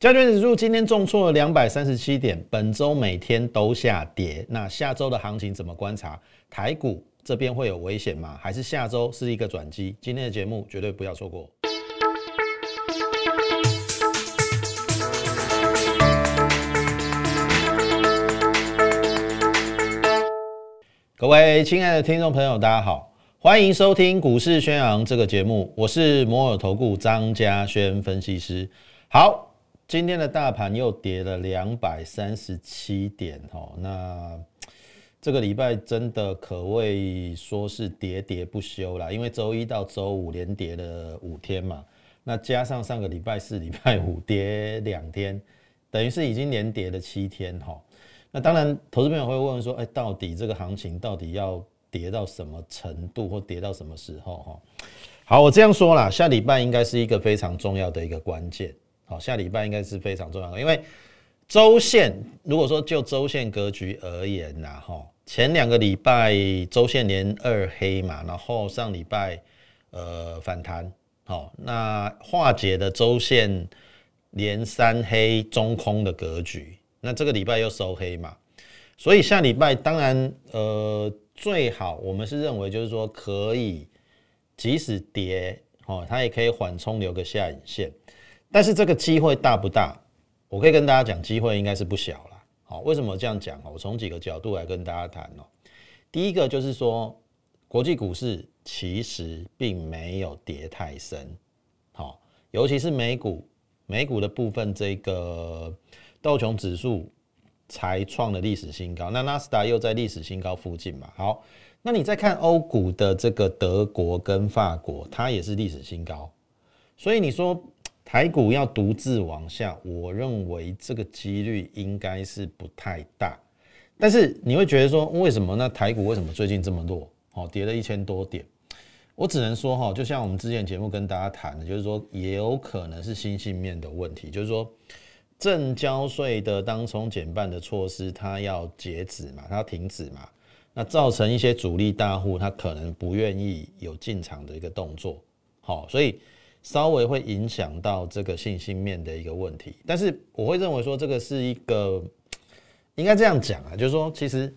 加权指数今天重挫了两百三十七点，本周每天都下跌。那下周的行情怎么观察？台股这边会有危险吗？还是下周是一个转机？今天的节目绝对不要错过。各位亲爱的听众朋友，大家好，欢迎收听股市宣扬这个节目，我是摩尔投顾张家轩分析师。好。今天的大盘又跌了两百三十七点，哦，那这个礼拜真的可谓说是喋喋不休啦，因为周一到周五连跌了五天嘛，那加上上个礼拜四、礼拜五跌两天，等于是已经连跌了七天，哈。那当然，投资朋友会问说，哎，到底这个行情到底要跌到什么程度，或跌到什么时候，哈？好，我这样说啦，下礼拜应该是一个非常重要的一个关键。好，下礼拜应该是非常重要的，因为周线如果说就周线格局而言呐，哈，前两个礼拜周线连二黑嘛，然后上礼拜呃反弹，好，那化解的周线连三黑中空的格局，那这个礼拜又收黑嘛，所以下礼拜当然呃最好我们是认为就是说可以即使跌哦，它也可以缓冲留个下影线。但是这个机会大不大？我可以跟大家讲，机会应该是不小了。好，为什么这样讲？我从几个角度来跟大家谈哦。第一个就是说，国际股市其实并没有跌太深，好，尤其是美股，美股的部分，这个道琼指数才创了历史新高，那纳斯达又在历史新高附近嘛。好，那你再看欧股的这个德国跟法国，它也是历史新高，所以你说。台股要独自往下，我认为这个几率应该是不太大。但是你会觉得说，为什么那台股为什么最近这么弱？哦，跌了一千多点。我只能说哈，就像我们之前节目跟大家谈的，就是说也有可能是新兴面的问题，就是说正交税的当冲减半的措施，它要截止嘛，它要停止嘛，那造成一些主力大户他可能不愿意有进场的一个动作。好，所以。稍微会影响到这个信心面的一个问题，但是我会认为说这个是一个应该这样讲啊，就是说其实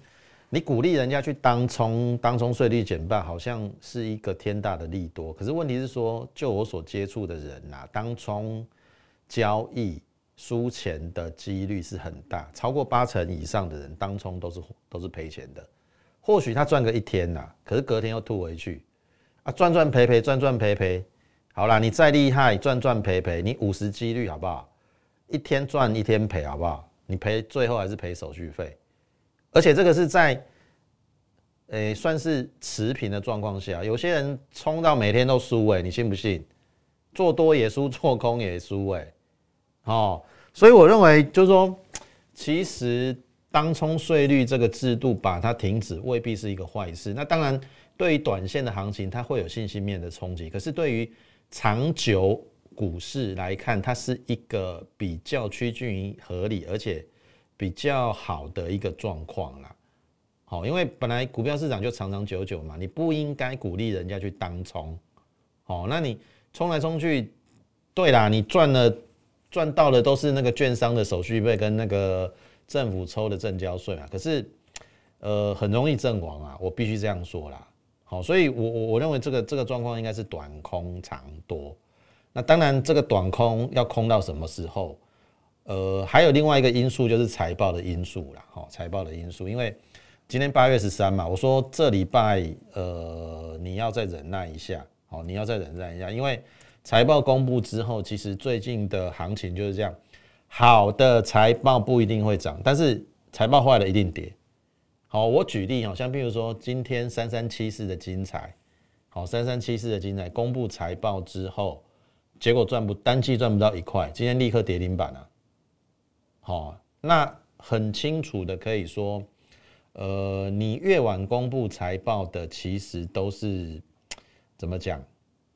你鼓励人家去当冲，当冲税率减半，好像是一个天大的利多。可是问题是说，就我所接触的人呐，当冲交易输钱的几率是很大，超过八成以上的人当冲都是都是赔钱的。或许他赚个一天呐，可是隔天又吐回去啊，赚赚赔赔，赚赚赔赔。好啦，你再厉害，赚赚赔赔，你五十几率好不好？一天赚一天赔好不好？你赔最后还是赔手续费，而且这个是在，诶算是持平的状况下，有些人冲到每天都输诶，你信不信？做多也输，做空也输诶。哦，所以我认为就是说，其实当冲税率这个制度把它停止，未必是一个坏事。那当然，对于短线的行情，它会有信息面的冲击，可是对于长久股市来看，它是一个比较趋近于合理，而且比较好的一个状况啦。好，因为本来股票市场就长长久久嘛，你不应该鼓励人家去当冲。好，那你冲来冲去，对啦，你赚了赚到的都是那个券商的手续费跟那个政府抽的正交税嘛。可是，呃，很容易阵亡啊，我必须这样说啦。好，所以，我我我认为这个这个状况应该是短空长多。那当然，这个短空要空到什么时候？呃，还有另外一个因素就是财报的因素啦。好，财报的因素，因为今天八月十三嘛，我说这礼拜呃你要再忍耐一下。好，你要再忍耐一下，因为财报公布之后，其实最近的行情就是这样。好的财报不一定会涨，但是财报坏了一定跌。好，我举例好像比如说今天三三七四的精彩，好，三三七四的精彩公布财报之后，结果赚不单季赚不到一块，今天立刻跌停板了。好，那很清楚的可以说，呃，你越晚公布财报的，其实都是怎么讲？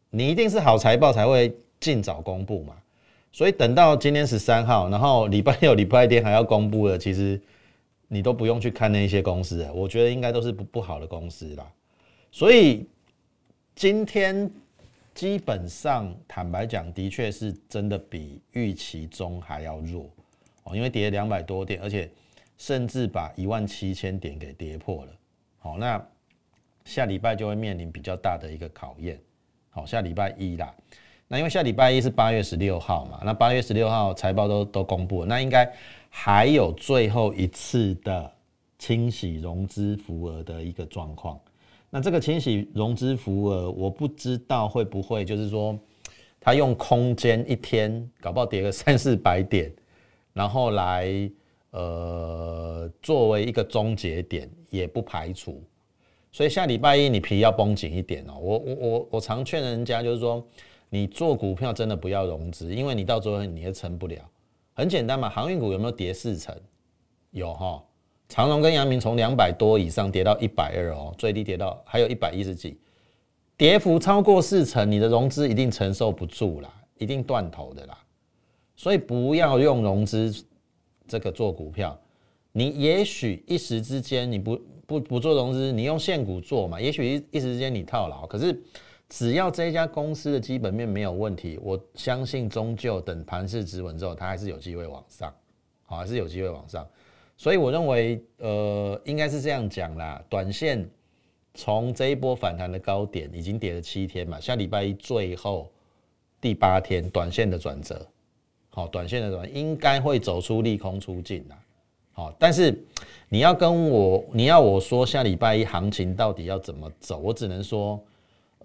你一定是好财报才会尽早公布嘛。所以等到今天十三号，然后礼拜六、礼拜天还要公布的，其实。你都不用去看那些公司，我觉得应该都是不不好的公司啦。所以今天基本上坦白讲，的确是真的比预期中还要弱哦，因为跌两百多点，而且甚至把一万七千点给跌破了。好，那下礼拜就会面临比较大的一个考验。好，下礼拜一啦，那因为下礼拜一是八月十六号嘛，那八月十六号财报都都公布了，那应该还有最后一次的清洗融资幅额的一个状况。那这个清洗融资幅额，我不知道会不会就是说，他用空间一天搞不好跌个 三四百点，然后来呃作为一个终结点，也不排除。所以下礼拜一你皮要绷紧一点哦。我我我我常劝人家就是说，你做股票真的不要融资，因为你到最后你也撑不了。很简单嘛，航运股有没有跌四成？有哈。长荣跟阳明从两百多以上跌到一百二哦，最低跌到还有一百一十几，跌幅超过四成，你的融资一定承受不住啦，一定断头的啦。所以不要用融资这个做股票，你也许一时之间你不不不做融资，你用现股做嘛，也许一一时之间你套牢，可是只要这一家公司的基本面没有问题，我相信终究等盘势止稳之后，它还是有机会往上，好，还是有机会往上。所以我认为，呃，应该是这样讲啦。短线从这一波反弹的高点已经跌了七天嘛，下礼拜一最后第八天，短线的转折，好，短线的转应该会走出利空出尽啦。好，但是你要跟我，你要我说下礼拜一行情到底要怎么走，我只能说，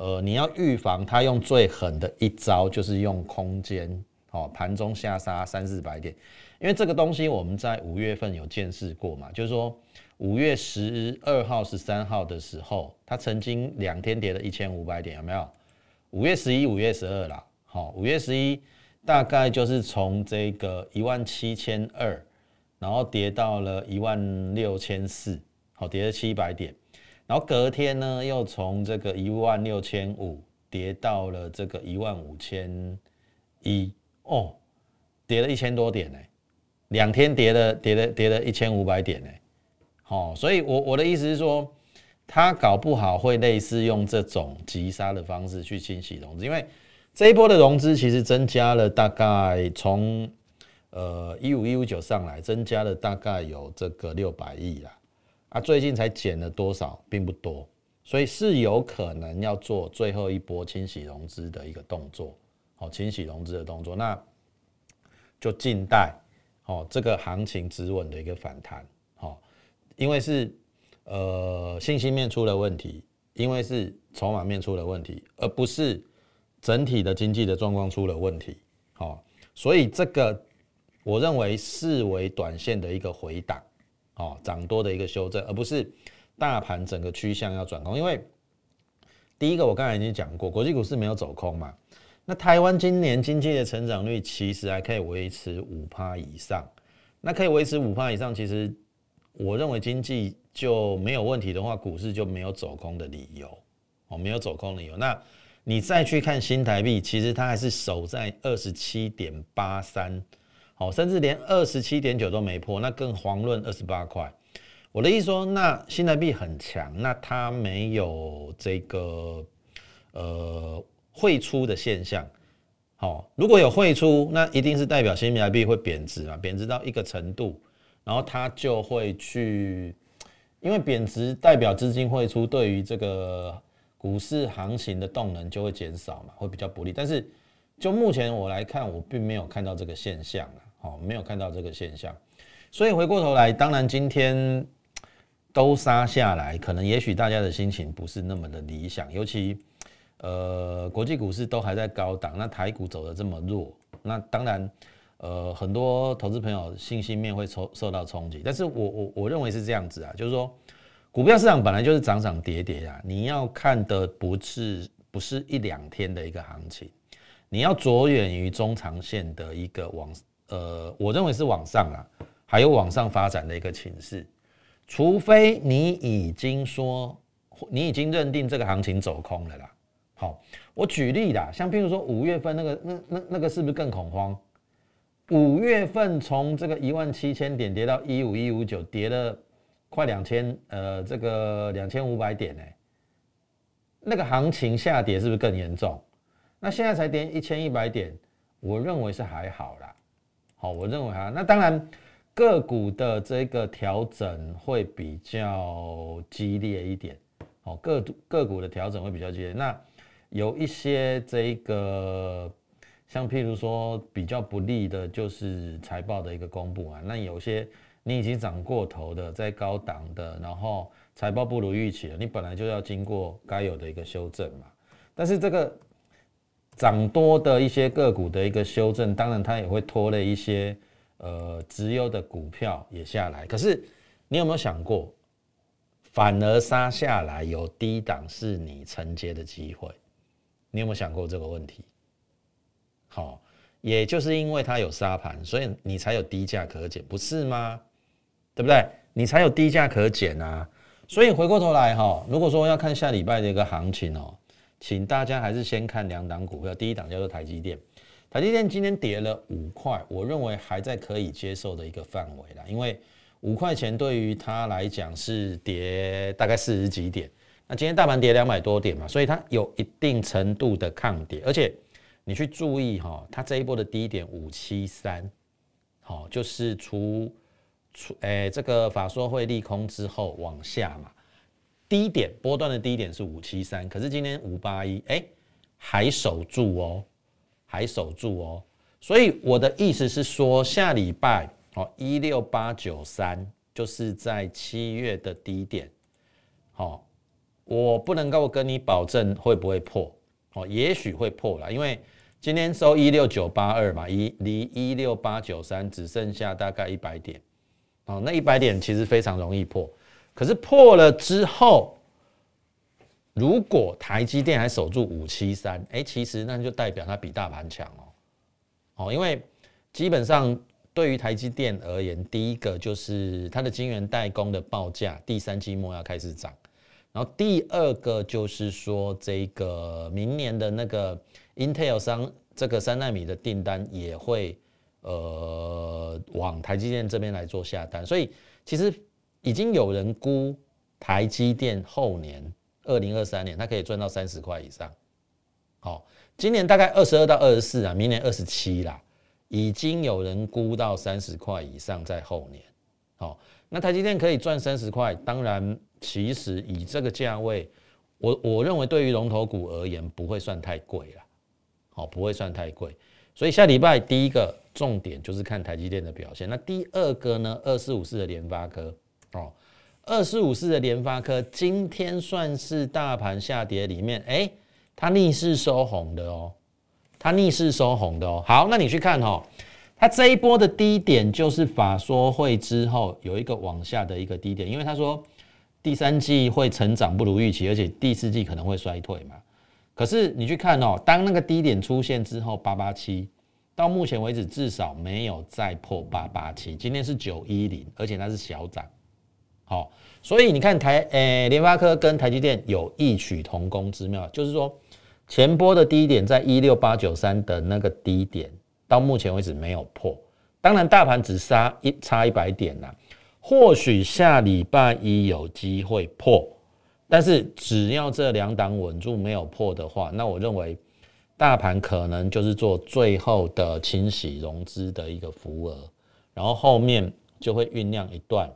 呃，你要预防他用最狠的一招，就是用空间，哦，盘中下杀三四百点。因为这个东西我们在五月份有见识过嘛，就是说五月十二号、十三号的时候，它曾经两天跌了一千五百点，有没有？五月十一、五月十二啦，好，五月十一大概就是从这个一万七千二，然后跌到了一万六千四，好，跌了七百点，然后隔天呢又从这个一万六千五跌到了这个一万五千一，哦，跌了一千多点呢。两天跌了，跌了，跌了一千五百点呢，好，所以，我我的意思是说，他搞不好会类似用这种急杀的方式去清洗融资，因为这一波的融资其实增加了大概从呃一五一五九上来，增加了大概有这个六百亿啦，啊，最近才减了多少，并不多，所以是有可能要做最后一波清洗融资的一个动作，好，清洗融资的动作，那就静待。哦，这个行情止稳的一个反弹，哦，因为是呃信息面出了问题，因为是筹码面出了问题，而不是整体的经济的状况出了问题，好，所以这个我认为视为短线的一个回档，哦，涨多的一个修正，而不是大盘整个趋向要转空，因为第一个我刚才已经讲过，国际股市没有走空嘛。那台湾今年经济的成长率其实还可以维持五趴以上，那可以维持五趴以上，其实我认为经济就没有问题的话，股市就没有走空的理由哦，没有走空理由。那你再去看新台币，其实它还是守在二十七点八三，好，甚至连二十七点九都没破，那更遑论二十八块。我的意思说，那新台币很强，那它没有这个呃。汇出的现象，好，如果有汇出，那一定是代表新台币会贬值嘛？贬值到一个程度，然后它就会去，因为贬值代表资金汇出，对于这个股市行情的动能就会减少嘛，会比较不利。但是就目前我来看，我并没有看到这个现象啊，好，没有看到这个现象。所以回过头来，当然今天都杀下来，可能也许大家的心情不是那么的理想，尤其。呃，国际股市都还在高档，那台股走的这么弱，那当然，呃，很多投资朋友信心面会受受到冲击。但是我我我认为是这样子啊，就是说，股票市场本来就是涨涨跌跌啊，你要看的不是不是一两天的一个行情，你要着眼于中长线的一个往，呃，我认为是往上啊，还有往上发展的一个情势，除非你已经说你已经认定这个行情走空了啦。好，我举例啦，像譬如说五月份那个，那那那个是不是更恐慌？五月份从这个一万七千点跌到一五一五九，跌了快两千，呃，这个两千五百点呢，那个行情下跌是不是更严重？那现在才跌一千一百点，我认为是还好啦。好，我认为啊，那当然个股的这个调整会比较激烈一点。好，个个股的调整会比较激烈。那有一些这个，像譬如说比较不利的，就是财报的一个公布啊。那有些你已经涨过头的，在高档的，然后财报不如预期了，你本来就要经过该有的一个修正嘛。但是这个。涨多的一些个股的一个修正，当然它也会拖累一些呃直优的股票也下来。可是你有没有想过，反而杀下来有低档是你承接的机会？你有没有想过这个问题？好，也就是因为它有杀盘，所以你才有低价可减，不是吗？对不对？你才有低价可减啊。所以回过头来哈，如果说要看下礼拜的一个行情哦。请大家还是先看两档股票，第一档叫做台积电，台积电今天跌了五块，我认为还在可以接受的一个范围啦，因为五块钱对于它来讲是跌大概四十几点，那今天大盘跌两百多点嘛，所以它有一定程度的抗跌，而且你去注意哈，它这一波的低点五七三，好，就是除除诶这个法说会利空之后往下嘛。低点波段的低点是五七三，可是今天五八一，哎，还守住哦，还守住哦。所以我的意思是说，下礼拜哦一六八九三就是在七月的低点，好，我不能够跟你保证会不会破，哦，也许会破了，因为今天收一六九八二嘛，一离一六八九三只剩下大概一百点，哦，那一百点其实非常容易破。可是破了之后，如果台积电还守住五七三，哎，其实那就代表它比大盘强哦。哦，因为基本上对于台积电而言，第一个就是它的晶圆代工的报价，第三季末要开始涨，然后第二个就是说这个明年的那个 Intel 商这个三纳米的订单也会呃往台积电这边来做下单，所以其实。已经有人估台积电后年二零二三年，它可以赚到三十块以上。好，今年大概二十二到二十四啊，明年二十七啦，已经有人估到三十块以上在后年。好，那台积电可以赚三十块，当然，其实以这个价位，我我认为对于龙头股而言不会算太贵了。好，不会算太贵。所以下礼拜第一个重点就是看台积电的表现。那第二个呢，二四五四的联发科。哦，二四五四的联发科今天算是大盘下跌里面，哎，它逆势收红的哦，它逆势收红的哦。好，那你去看哦，它这一波的低点就是法说会之后有一个往下的一个低点，因为他说第三季会成长不如预期，而且第四季可能会衰退嘛。可是你去看哦，当那个低点出现之后，八八七到目前为止至少没有再破八八七，今天是九一零，而且它是小涨。好，所以你看台诶，联发科跟台积电有异曲同工之妙，就是说前波的低点在一六八九三的那个低点，到目前为止没有破。当然，大盘只差一差一百点啦，或许下礼拜一有机会破，但是只要这两档稳住没有破的话，那我认为大盘可能就是做最后的清洗融资的一个浮额，然后后面就会酝酿一段。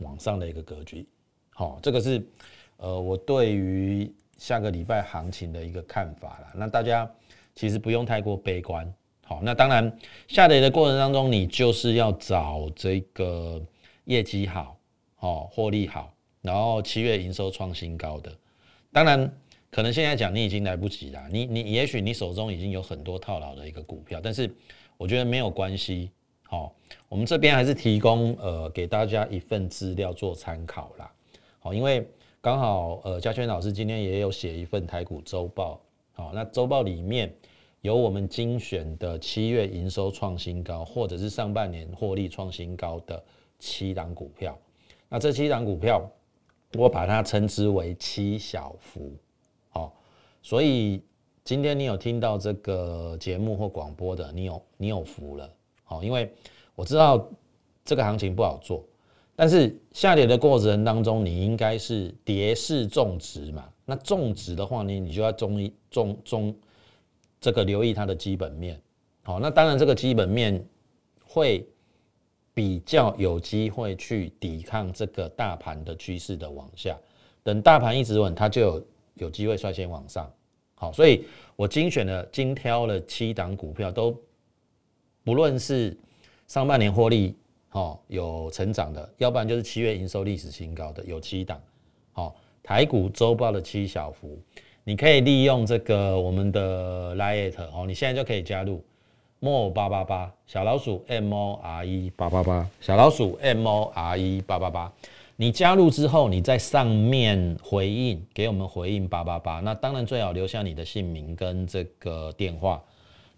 往上的一个格局，好，这个是呃我对于下个礼拜行情的一个看法了。那大家其实不用太过悲观，好，那当然下跌的过程当中，你就是要找这个业绩好，哦，获利好，然后七月营收创新高的。当然，可能现在讲你已经来不及了，你你也许你手中已经有很多套牢的一个股票，但是我觉得没有关系。好，我们这边还是提供呃给大家一份资料做参考啦。好，因为刚好呃嘉轩老师今天也有写一份台股周报，好，那周报里面有我们精选的七月营收创新高，或者是上半年获利创新高的七档股票。那这七档股票，我把它称之为七小福。好，所以今天你有听到这个节目或广播的，你有你有福了。好，因为我知道这个行情不好做，但是下跌的过程当中，你应该是跌势种植嘛。那种植的话呢，你就要种一种种这个留意它的基本面。好，那当然这个基本面会比较有机会去抵抗这个大盘的趋势的往下。等大盘一直稳，它就有有机会率先往上。好，所以我精选了精挑了七档股票，都不论是上半年获利哦有成长的，要不然就是七月营收历史新高的有七档。好，台股周报的七小幅，你可以利用这个我们的 Lite 哦，你现在就可以加入 More 八八八小老鼠 M O R E 八八八小老鼠 M O R E 八八八。你加入之后，你在上面回应给我们回应八八八，那当然最好留下你的姓名跟这个电话，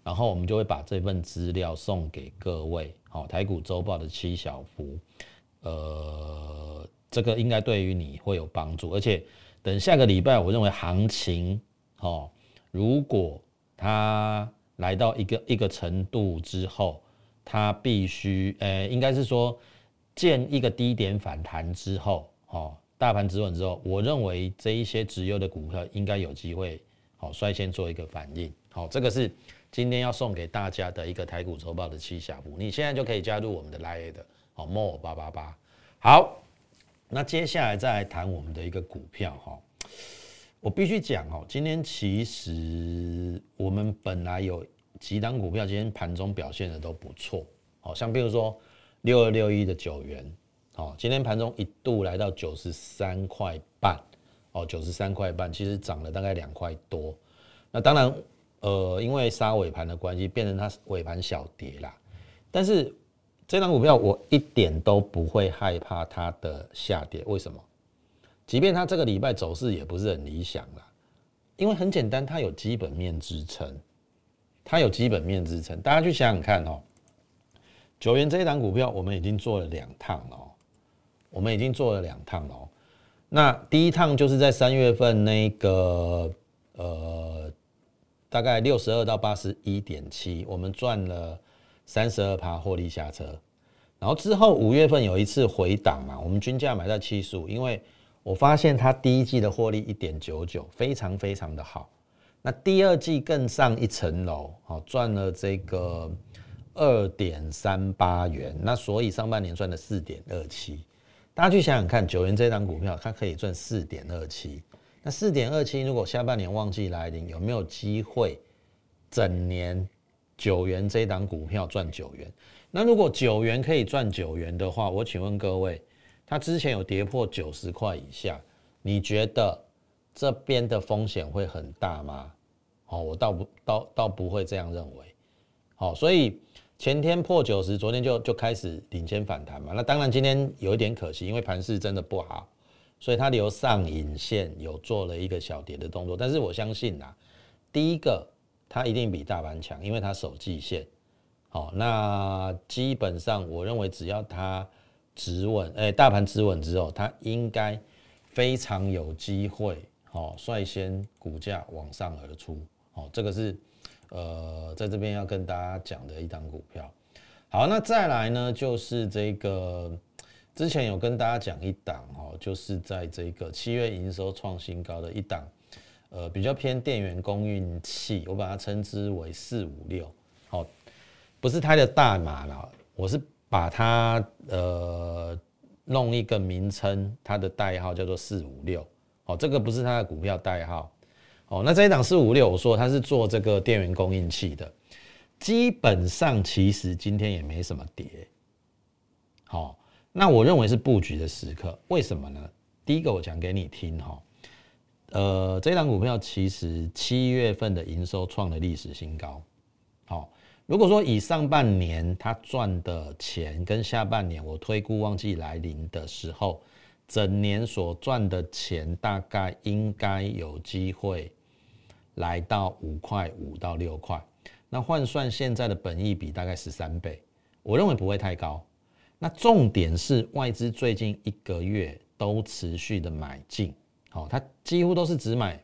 然后我们就会把这份资料送给各位。好，台股周报的七小福，呃，这个应该对于你会有帮助，而且等下个礼拜，我认为行情，哦，如果它来到一个一个程度之后，它必须，呃，应该是说。见一个低点反弹之后，哦，大盘止稳之后，我认为这一些直优的股票应该有机会，好率先做一个反应。好，这个是今天要送给大家的一个台股周报的七下步，你现在就可以加入我们的 Line 的，好，more 八八八。好，那接下来再来谈我们的一个股票，哈，我必须讲哦，今天其实我们本来有几档股票，今天盘中表现的都不错，好像比如说。六二六一的九元，哦，今天盘中一度来到九十三块半，哦，九十三块半，其实涨了大概两块多。那当然，呃，因为杀尾盘的关系，变成它尾盘小跌啦。但是这张股票我一点都不会害怕它的下跌，为什么？即便它这个礼拜走势也不是很理想啦，因为很简单，它有基本面支撑，它有基本面支撑。大家去想想看哦。九元这一档股票，我们已经做了两趟了，我们已经做了两趟了。那第一趟就是在三月份那个呃，大概六十二到八十一点七，我们赚了三十二趴获利下车。然后之后五月份有一次回档嘛，我们均价买在七十五，因为我发现它第一季的获利一点九九，非常非常的好。那第二季更上一层楼，好赚了这个。二点三八元，那所以上半年赚了四点二七。大家去想想看，九元这张股票，它可以赚四点二七。那四点二七，如果下半年旺季来临，有没有机会整年九元这档股票赚九元？那如果九元可以赚九元的话，我请问各位，它之前有跌破九十块以下，你觉得这边的风险会很大吗？哦，我倒不倒倒不会这样认为。好，所以。前天破九十，昨天就就开始领先反弹嘛。那当然今天有一点可惜，因为盘势真的不好，所以它留上影线有做了一个小跌的动作。但是我相信啊，第一个它一定比大盘强，因为它守季线。好，那基本上我认为只要它止稳，哎，大盘止稳之后，它应该非常有机会，好，率先股价往上而出。好，这个是。呃，在这边要跟大家讲的一档股票，好，那再来呢，就是这个之前有跟大家讲一档哦，就是在这个七月营收创新高的一档，呃，比较偏电源供应器，我把它称之为四五六，好，不是它的大码了，我是把它呃弄一个名称，它的代号叫做四五六，好，这个不是它的股票代号。哦，那这一档四五六，我说它是做这个电源供应器的，基本上其实今天也没什么跌。好，那我认为是布局的时刻，为什么呢？第一个我讲给你听哈，呃，这档股票其实七月份的营收创了历史新高。好，如果说以上半年它赚的钱跟下半年我推估旺季来临的时候，整年所赚的钱大概应该有机会。来到五块五到六块，那换算现在的本益比大概十三倍，我认为不会太高。那重点是外资最近一个月都持续的买进，好，它几乎都是只买，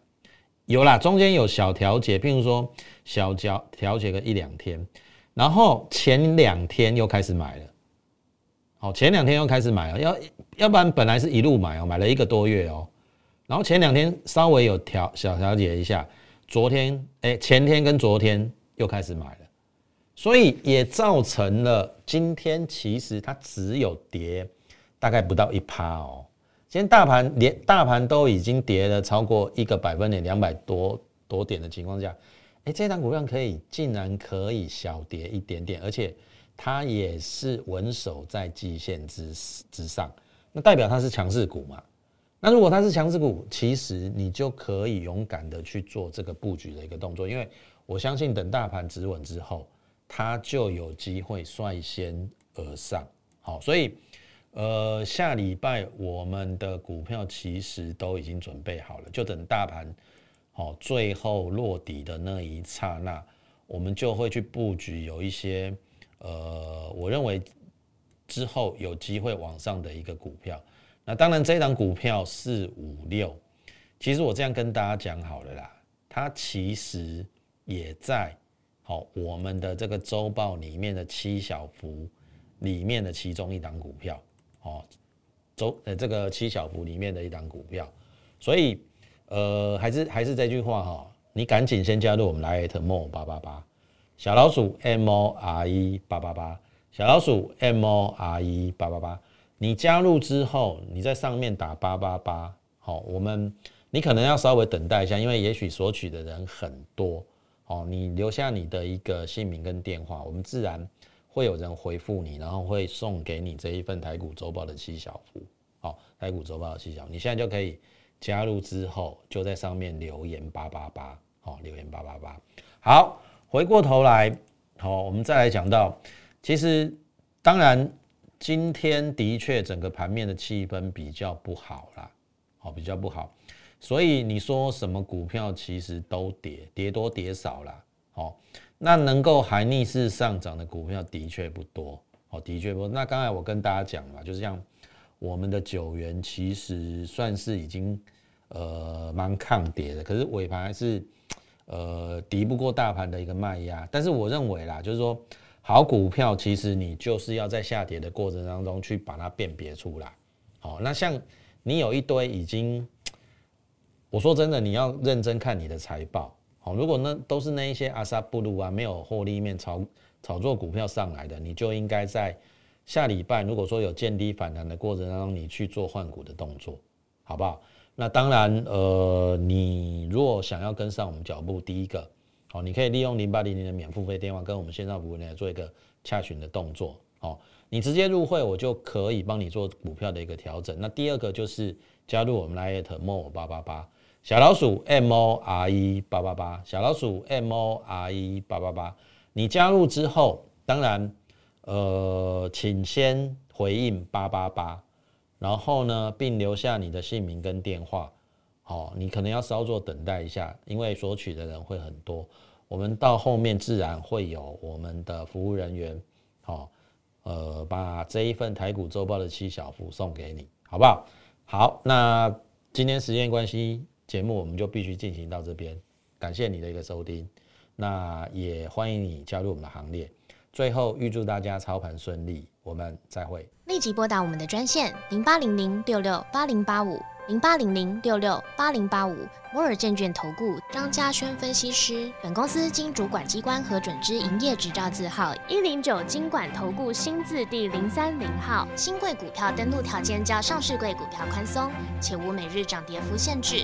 有啦，中间有小调节，譬如说小调调节个一两天，然后前两天又开始买了，好，前两天又开始买了，要要不然本来是一路买哦，买了一个多月哦，然后前两天稍微有调小调节一下。昨天哎前天跟昨天又开始买了，所以也造成了今天其实它只有跌大概不到一趴哦。今天大盘连大盘都已经跌了超过一个百分点两百多多点的情况下，哎，这档股票可以竟然可以小跌一点点，而且它也是稳守在季线之之上，那代表它是强势股嘛？那如果它是强势股，其实你就可以勇敢的去做这个布局的一个动作，因为我相信等大盘止稳之后，它就有机会率先而上。好，所以。呃，下礼拜我们的股票其实都已经准备好了，就等大盘好最后落底的那一刹那，我们就会去布局有一些呃，我认为之后有机会往上的一个股票。那当然，这档股票四五六，其实我这样跟大家讲好了啦，它其实也在好我们的这个周报里面的七小福里面的其中一档股票。哦，周呃这个七小福里面的一档股票，所以呃还是还是这句话哈，你赶紧先加入我们来 at mo 八八八。小老鼠 m o r e 八八八小老鼠 m o r e 八八八，你加入之后，你在上面打八八八，好，我们你可能要稍微等待一下，因为也许索取的人很多，哦，你留下你的一个姓名跟电话，我们自然。会有人回复你，然后会送给你这一份台股周报的七小福。好，台股周报的七小，你现在就可以加入之后，就在上面留言八八八。好，留言八八八。好，回过头来，好，我们再来讲到，其实当然今天的确整个盘面的气氛比较不好啦，好，比较不好，所以你说什么股票其实都跌，跌多跌少啦。好。那能够还逆势上涨的股票的确不多，哦，的确不多。那刚才我跟大家讲嘛，就是像我们的九元，其实算是已经呃蛮抗跌的，可是尾盘还是呃敌不过大盘的一个卖压。但是我认为啦，就是说好股票，其实你就是要在下跌的过程当中去把它辨别出来。好，那像你有一堆已经，我说真的，你要认真看你的财报。好，如果那都是那一些阿萨布鲁啊，没有获利面炒炒作股票上来的，你就应该在下礼拜，如果说有见低反弹的过程当中，你去做换股的动作，好不好？那当然，呃，你如果想要跟上我们脚步，第一个，好，你可以利用零八零零的免付费电话跟我们线上服务来做一个洽询的动作，好，你直接入会，我就可以帮你做股票的一个调整。那第二个就是加入我们 l i t More 八八八。小老鼠 M O R E 八八八，小老鼠 M O R E 八八八，你加入之后，当然，呃，请先回应八八八，然后呢，并留下你的姓名跟电话。好，你可能要稍作等待一下，因为索取的人会很多。我们到后面自然会有我们的服务人员，好，呃，把这一份台股周报的七小福送给你，好不好？好，那今天时间关系。节目我们就必须进行到这边，感谢你的一个收听，那也欢迎你加入我们的行列。最后预祝大家操盘顺利，我们再会。立即拨打我们的专线零八零零六六八零八五零八零零六六八零八五摩尔证券投顾张嘉轩分析师。本公司经主管机关核准之营业执照字号一零九经管投顾新字第零三零号。新贵股票登录条件较上市贵股票宽松，且无每日涨跌幅限制。